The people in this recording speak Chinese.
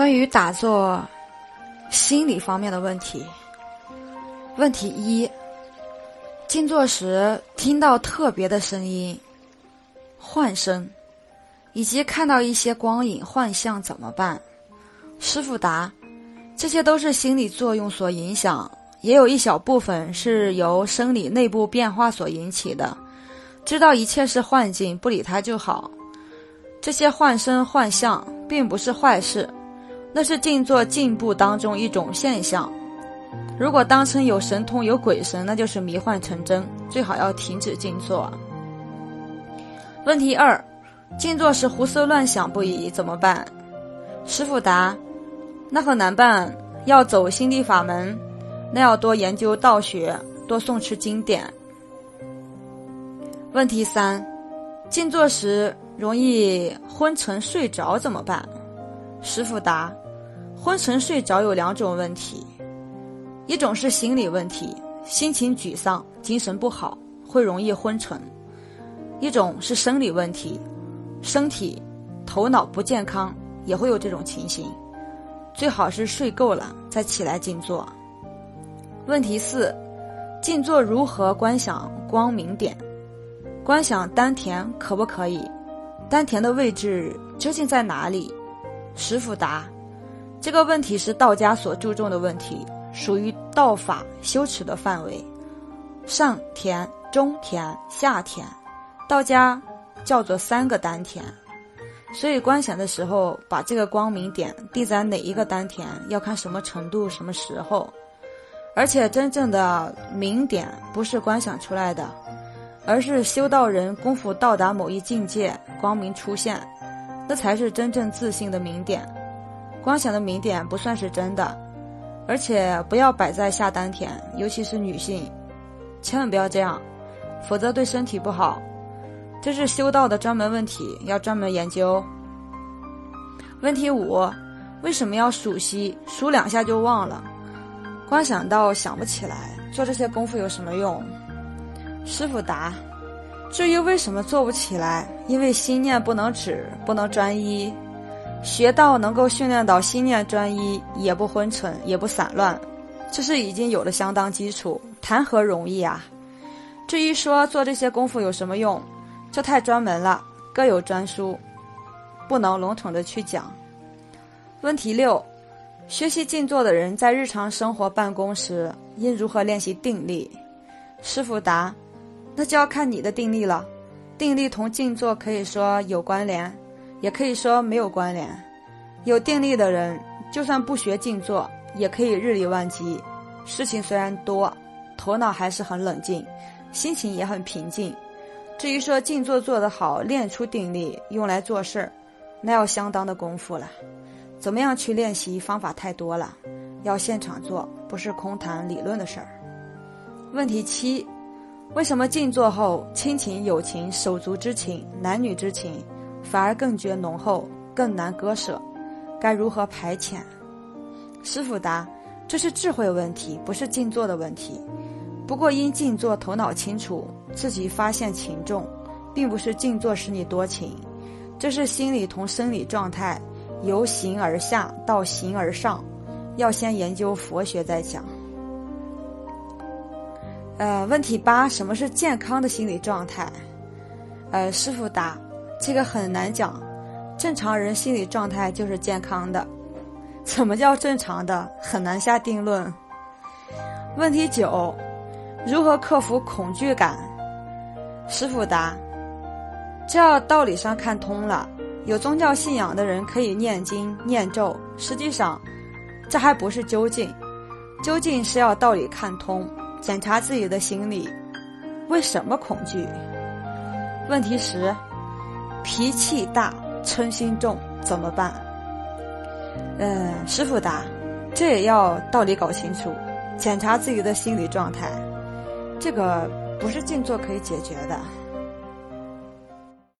关于打坐心理方面的问题，问题一：静坐时听到特别的声音、幻声，以及看到一些光影幻象怎么办？师傅答：这些都是心理作用所影响，也有一小部分是由生理内部变化所引起的。知道一切是幻境，不理它就好。这些幻声幻象并不是坏事。那是静坐进步当中一种现象。如果当成有神通有鬼神，那就是迷幻成真，最好要停止静坐。问题二：静坐时胡思乱想不已，怎么办？师傅答：那很难办，要走心地法门，那要多研究道学，多诵持经典。问题三：静坐时容易昏沉睡着，怎么办？师傅答：昏沉睡着有两种问题，一种是心理问题，心情沮丧、精神不好，会容易昏沉；一种是生理问题，身体、头脑不健康，也会有这种情形。最好是睡够了再起来静坐。问题四：静坐如何观想光明点？观想丹田可不可以？丹田的位置究竟在哪里？师傅答：“这个问题是道家所注重的问题，属于道法修持的范围。上田、中田、下田，道家叫做三个丹田。所以观想的时候，把这个光明点定在哪一个丹田，要看什么程度、什么时候。而且真正的明点不是观想出来的，而是修道人功夫到达某一境界，光明出现。”这才是真正自信的明点，光想的明点不算是真的，而且不要摆在下丹田，尤其是女性，千万不要这样，否则对身体不好。这是修道的专门问题，要专门研究。问题五：为什么要数息？数两下就忘了，光想到想不起来，做这些功夫有什么用？师傅答。至于为什么做不起来，因为心念不能止，不能专一。学道能够训练到心念专一，也不昏沉，也不散乱，这是已经有了相当基础，谈何容易啊！至于说做这些功夫有什么用，这太专门了，各有专书，不能笼统的去讲。问题六：学习静坐的人在日常生活办公时应如何练习定力？师傅答。那就要看你的定力了，定力同静坐可以说有关联，也可以说没有关联。有定力的人，就算不学静坐，也可以日理万机。事情虽然多，头脑还是很冷静，心情也很平静。至于说静坐做得好，练出定力用来做事儿，那要相当的功夫了。怎么样去练习？方法太多了，要现场做，不是空谈理论的事儿。问题七。为什么静坐后，亲情、友情、手足之情、男女之情，反而更觉浓厚，更难割舍？该如何排遣？师傅答：这是智慧问题，不是静坐的问题。不过因静坐头脑清楚，自己发现情重，并不是静坐使你多情，这是心理同生理状态由形而下到形而上，要先研究佛学再讲。呃，问题八，什么是健康的心理状态？呃，师傅答，这个很难讲。正常人心理状态就是健康的，怎么叫正常的？很难下定论。问题九，如何克服恐惧感？师傅答，这要道理上看通了。有宗教信仰的人可以念经念咒，实际上，这还不是究竟，究竟是要道理看通。检查自己的心理，为什么恐惧？问题十，脾气大、嗔心重怎么办？嗯，师傅答，这也要道理搞清楚，检查自己的心理状态，这个不是静坐可以解决的。